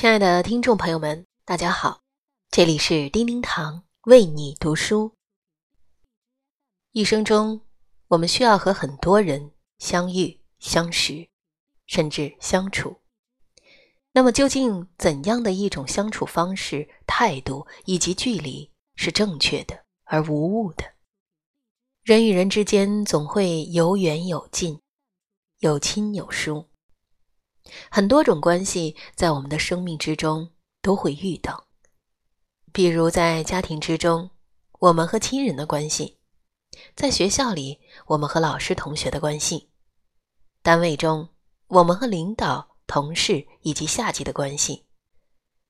亲爱的听众朋友们，大家好，这里是叮叮堂为你读书。一生中，我们需要和很多人相遇、相识，甚至相处。那么，究竟怎样的一种相处方式、态度以及距离是正确的而无误的？人与人之间总会有远有近，有亲有疏。很多种关系在我们的生命之中都会遇到，比如在家庭之中，我们和亲人的关系；在学校里，我们和老师、同学的关系；单位中，我们和领导、同事以及下级的关系。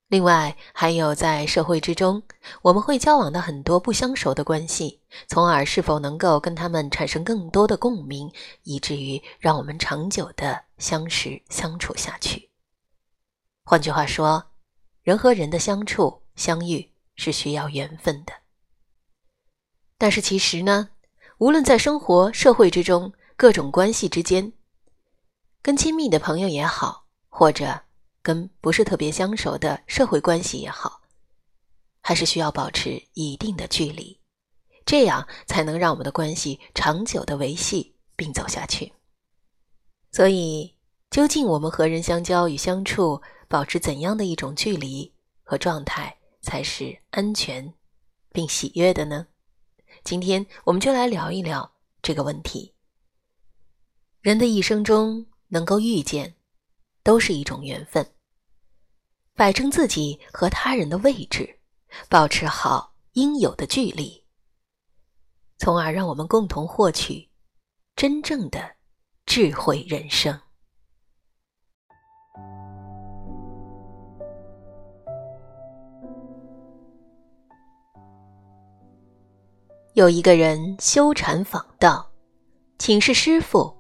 另外，还有在社会之中，我们会交往的很多不相熟的关系，从而是否能够跟他们产生更多的共鸣，以至于让我们长久的相识相处下去。换句话说，人和人的相处相遇是需要缘分的。但是其实呢，无论在生活、社会之中各种关系之间，跟亲密的朋友也好，或者。跟不是特别相熟的社会关系也好，还是需要保持一定的距离，这样才能让我们的关系长久的维系并走下去。所以，究竟我们和人相交与相处，保持怎样的一种距离和状态才是安全并喜悦的呢？今天我们就来聊一聊这个问题。人的一生中能够遇见，都是一种缘分。摆正自己和他人的位置，保持好应有的距离，从而让我们共同获取真正的智慧人生。有一个人修禅访道，请示师傅：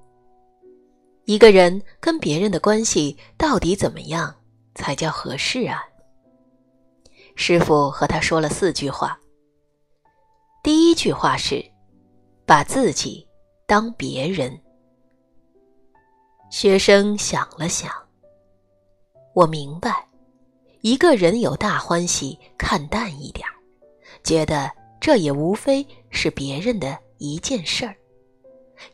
一个人跟别人的关系到底怎么样？才叫合适啊！师傅和他说了四句话。第一句话是：把自己当别人。学生想了想，我明白，一个人有大欢喜，看淡一点觉得这也无非是别人的一件事儿；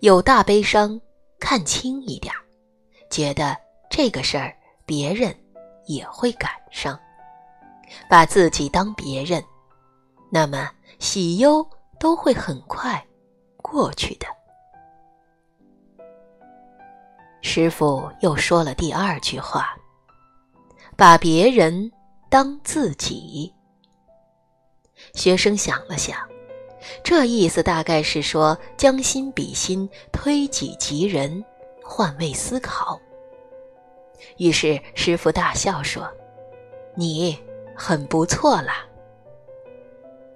有大悲伤，看轻一点觉得这个事儿别人。也会赶上，把自己当别人，那么喜忧都会很快过去的。师傅又说了第二句话：“把别人当自己。”学生想了想，这意思大概是说将心比心，推己及人，换位思考。于是师傅大笑说：“你很不错啦。”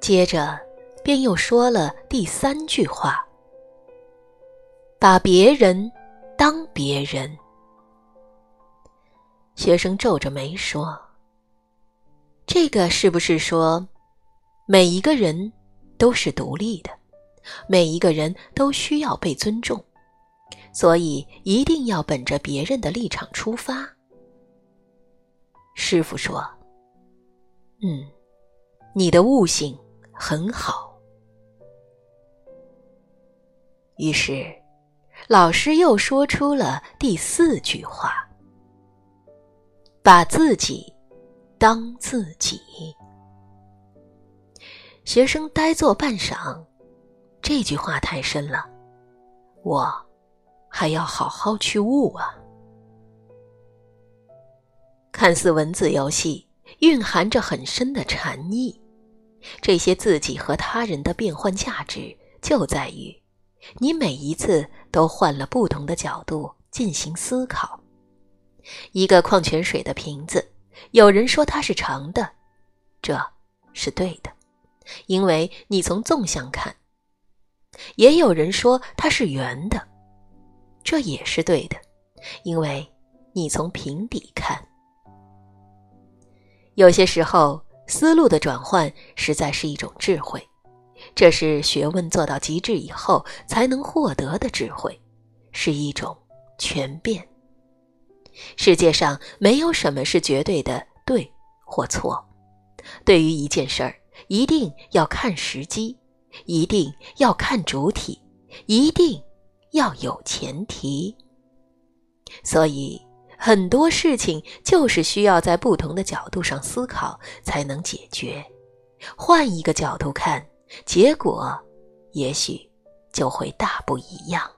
接着便又说了第三句话：“把别人当别人。”学生皱着眉说：“这个是不是说，每一个人都是独立的，每一个人都需要被尊重？”所以一定要本着别人的立场出发。师傅说：“嗯，你的悟性很好。”于是，老师又说出了第四句话：“把自己当自己。”学生呆坐半晌，这句话太深了，我。还要好好去悟啊！看似文字游戏，蕴含着很深的禅意。这些自己和他人的变换价值，就在于你每一次都换了不同的角度进行思考。一个矿泉水的瓶子，有人说它是长的，这是对的，因为你从纵向看；也有人说它是圆的。这也是对的，因为你从平底看。有些时候，思路的转换实在是一种智慧，这是学问做到极致以后才能获得的智慧，是一种全变。世界上没有什么是绝对的对或错。对于一件事儿，一定要看时机，一定要看主体，一定要有前提。所以，很多事情就是需要在不同的角度上思考才能解决。换一个角度看，结果也许就会大不一样。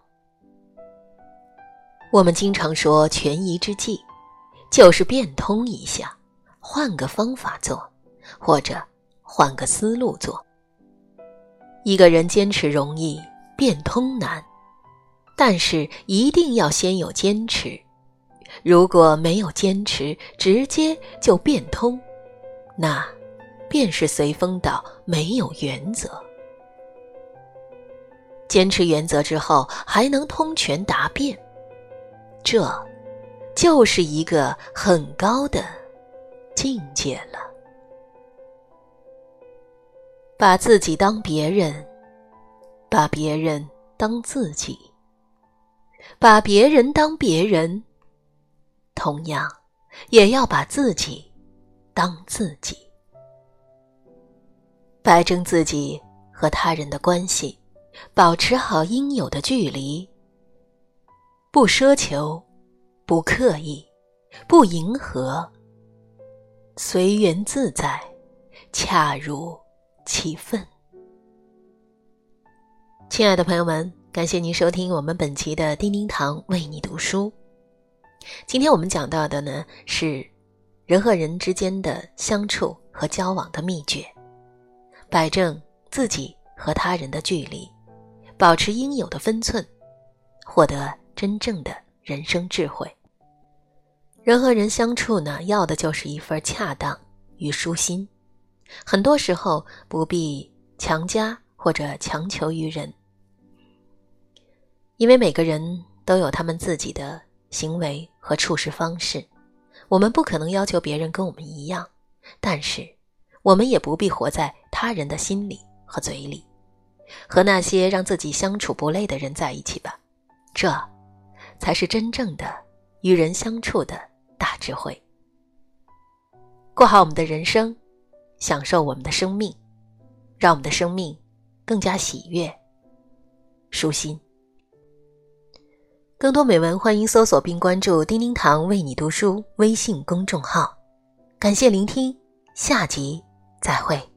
我们经常说权宜之计，就是变通一下，换个方法做，或者换个思路做。一个人坚持容易，变通难，但是一定要先有坚持。如果没有坚持，直接就变通，那便是随风倒，没有原则。坚持原则之后，还能通权达变。这，就是一个很高的境界了。把自己当别人，把别人当自己，把别人当别人，同样也要把自己当自己。摆正自己和他人的关系，保持好应有的距离。不奢求，不刻意，不迎合，随缘自在，恰如其分。亲爱的朋友们，感谢您收听我们本期的叮叮堂为你读书。今天我们讲到的呢是人和人之间的相处和交往的秘诀，摆正自己和他人的距离，保持应有的分寸，获得。真正的人生智慧，人和人相处呢，要的就是一份恰当与舒心。很多时候不必强加或者强求于人，因为每个人都有他们自己的行为和处事方式，我们不可能要求别人跟我们一样。但是，我们也不必活在他人的心里和嘴里，和那些让自己相处不累的人在一起吧。这。才是真正的与人相处的大智慧。过好我们的人生，享受我们的生命，让我们的生命更加喜悦、舒心。更多美文，欢迎搜索并关注“叮叮堂为你读书”微信公众号。感谢聆听，下集再会。